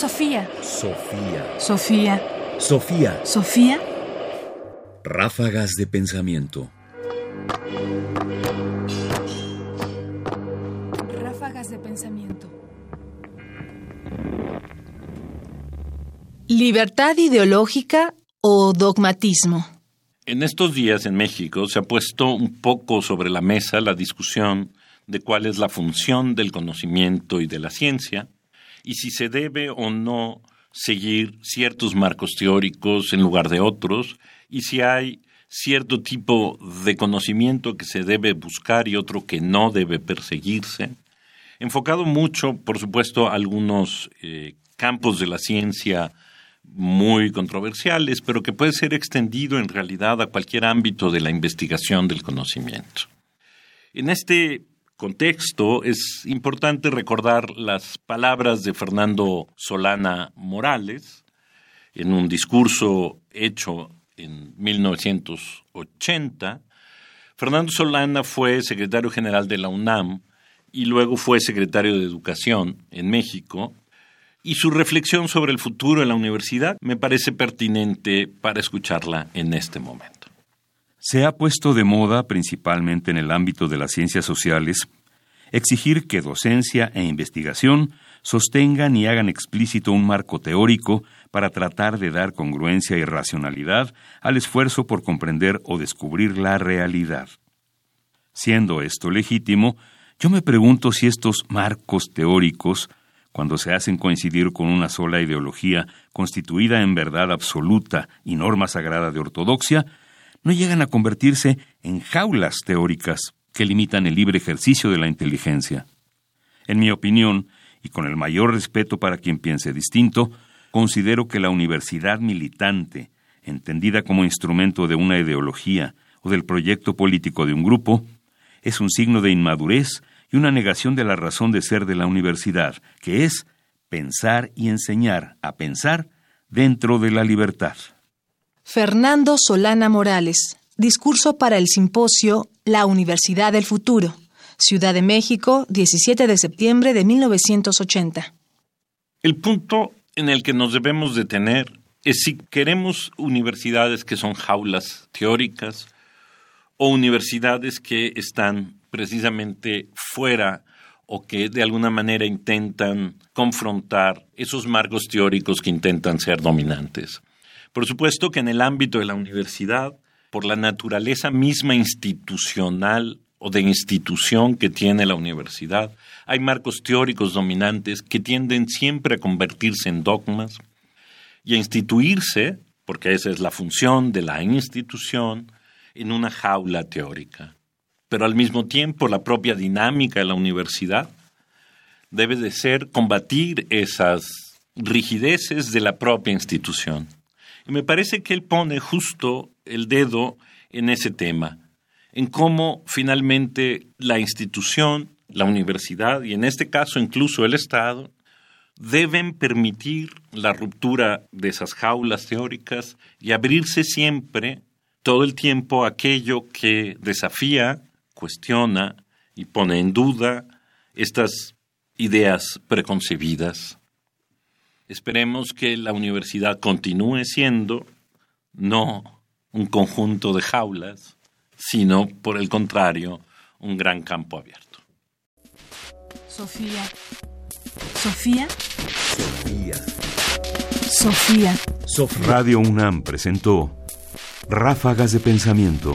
Sofía. Sofía. Sofía. Sofía. Sofía. Ráfagas de pensamiento. Ráfagas de pensamiento. Libertad ideológica o dogmatismo. En estos días en México se ha puesto un poco sobre la mesa la discusión de cuál es la función del conocimiento y de la ciencia y si se debe o no seguir ciertos marcos teóricos en lugar de otros y si hay cierto tipo de conocimiento que se debe buscar y otro que no debe perseguirse, enfocado mucho, por supuesto, a algunos eh, campos de la ciencia muy controversiales, pero que puede ser extendido en realidad a cualquier ámbito de la investigación del conocimiento. En este contexto es importante recordar las palabras de Fernando Solana Morales en un discurso hecho en 1980. Fernando Solana fue secretario general de la UNAM y luego fue secretario de Educación en México y su reflexión sobre el futuro de la universidad me parece pertinente para escucharla en este momento. Se ha puesto de moda, principalmente en el ámbito de las ciencias sociales, exigir que docencia e investigación sostengan y hagan explícito un marco teórico para tratar de dar congruencia y racionalidad al esfuerzo por comprender o descubrir la realidad. Siendo esto legítimo, yo me pregunto si estos marcos teóricos cuando se hacen coincidir con una sola ideología constituida en verdad absoluta y norma sagrada de ortodoxia, no llegan a convertirse en jaulas teóricas que limitan el libre ejercicio de la inteligencia. En mi opinión, y con el mayor respeto para quien piense distinto, considero que la universidad militante, entendida como instrumento de una ideología o del proyecto político de un grupo, es un signo de inmadurez y una negación de la razón de ser de la universidad, que es pensar y enseñar a pensar dentro de la libertad. Fernando Solana Morales, discurso para el simposio La Universidad del Futuro, Ciudad de México, 17 de septiembre de 1980. El punto en el que nos debemos detener es si queremos universidades que son jaulas teóricas o universidades que están precisamente fuera o que de alguna manera intentan confrontar esos marcos teóricos que intentan ser dominantes. Por supuesto que en el ámbito de la universidad, por la naturaleza misma institucional o de institución que tiene la universidad, hay marcos teóricos dominantes que tienden siempre a convertirse en dogmas y a instituirse, porque esa es la función de la institución, en una jaula teórica pero al mismo tiempo la propia dinámica de la universidad debe de ser combatir esas rigideces de la propia institución. Me parece que él pone justo el dedo en ese tema, en cómo finalmente la institución, la universidad y en este caso incluso el Estado deben permitir la ruptura de esas jaulas teóricas y abrirse siempre, todo el tiempo, aquello que desafía cuestiona y pone en duda estas ideas preconcebidas. Esperemos que la universidad continúe siendo no un conjunto de jaulas, sino, por el contrario, un gran campo abierto. Sofía. Sofía. Sofía. Sofía. Radio UNAM presentó Ráfagas de Pensamiento.